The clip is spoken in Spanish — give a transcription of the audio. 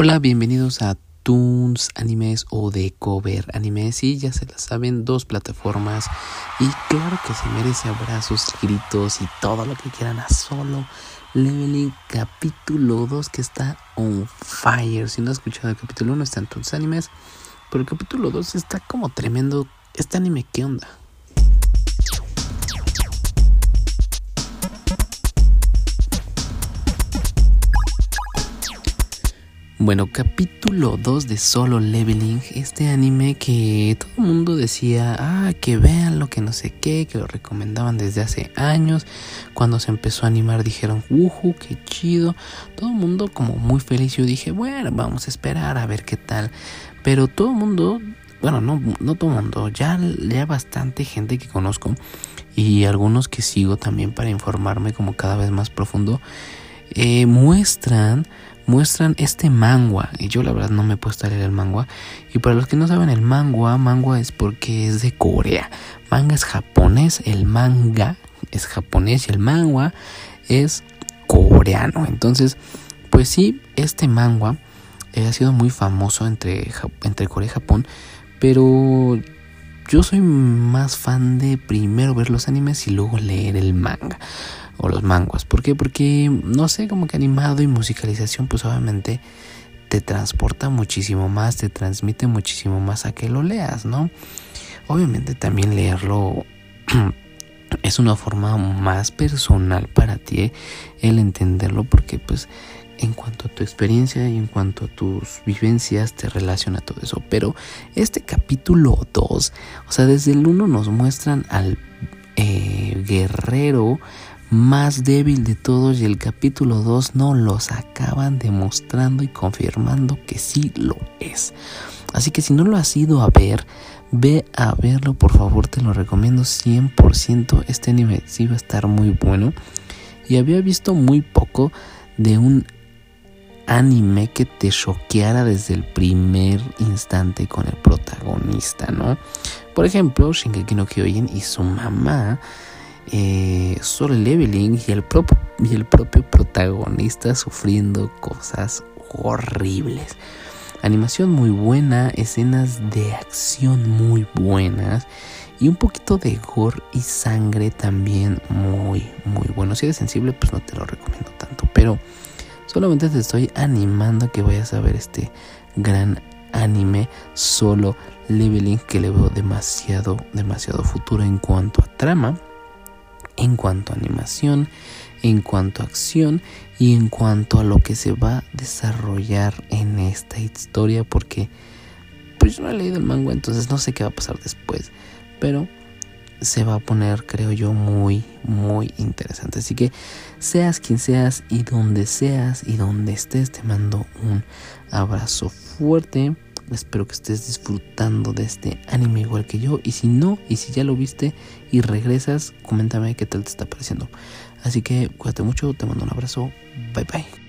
Hola, bienvenidos a Toons Animes o de Cover Animes. Sí, ya se las saben, dos plataformas. Y claro que se merece abrazos, gritos y todo lo que quieran a solo Leveling capítulo 2 que está on fire. Si no has escuchado el capítulo 1 está en Toons Animes. Pero el capítulo 2 está como tremendo. Este anime, ¿qué onda? Bueno, capítulo 2 de Solo Leveling, este anime que todo el mundo decía, ah, que vean lo que no sé qué, que lo recomendaban desde hace años. Cuando se empezó a animar dijeron, uhu, qué chido. Todo el mundo como muy feliz. Yo dije, bueno, vamos a esperar a ver qué tal. Pero todo el mundo, bueno, no, no todo el mundo, ya, ya bastante gente que conozco y algunos que sigo también para informarme como cada vez más profundo, eh, muestran muestran este mangua. Y yo la verdad no me he puesto a leer el mangua. Y para los que no saben, el mangua, mangua es porque es de Corea. Manga es japonés, el manga es japonés y el mangua es coreano. Entonces, pues sí, este mangua eh, ha sido muy famoso entre, entre Corea y Japón. Pero yo soy más fan de primero ver los animes y luego leer el manga o los manguas. ¿Por qué? Porque, no sé, como que animado y musicalización, pues obviamente te transporta muchísimo más, te transmite muchísimo más a que lo leas, ¿no? Obviamente también leerlo es una forma más personal para ti ¿eh? el entenderlo porque pues en cuanto a tu experiencia y en cuanto a tus vivencias te relaciona todo eso. Pero este capítulo 2, o sea, desde el 1 nos muestran al eh, guerrero más débil de todos y el capítulo 2 no los acaban demostrando y confirmando que sí lo es. Así que si no lo has ido a ver, ve a verlo por favor, te lo recomiendo 100%. Este anime sí va a estar muy bueno. Y había visto muy poco de un anime que te choqueara desde el primer instante con el protagonista, ¿no? Por ejemplo, Shingeki no Kyojin y su mamá eh, solo leveling y el, propio, y el propio protagonista sufriendo cosas horribles. Animación muy buena, escenas de acción muy buenas y un poquito de gore y sangre también muy, muy bueno. Si eres sensible, pues no te lo recomiendo tanto, pero solamente te estoy animando a que vayas a ver este gran anime solo leveling que le veo demasiado, demasiado futuro en cuanto a trama en cuanto a animación, en cuanto a acción y en cuanto a lo que se va a desarrollar en esta historia porque pues yo no he leído el manga entonces no sé qué va a pasar después pero se va a poner creo yo muy muy interesante. Así que seas quien seas y donde seas y donde estés te mando un abrazo fuerte Espero que estés disfrutando de este anime igual que yo. Y si no, y si ya lo viste y regresas, coméntame qué tal te está pareciendo. Así que cuídate mucho, te mando un abrazo. Bye bye.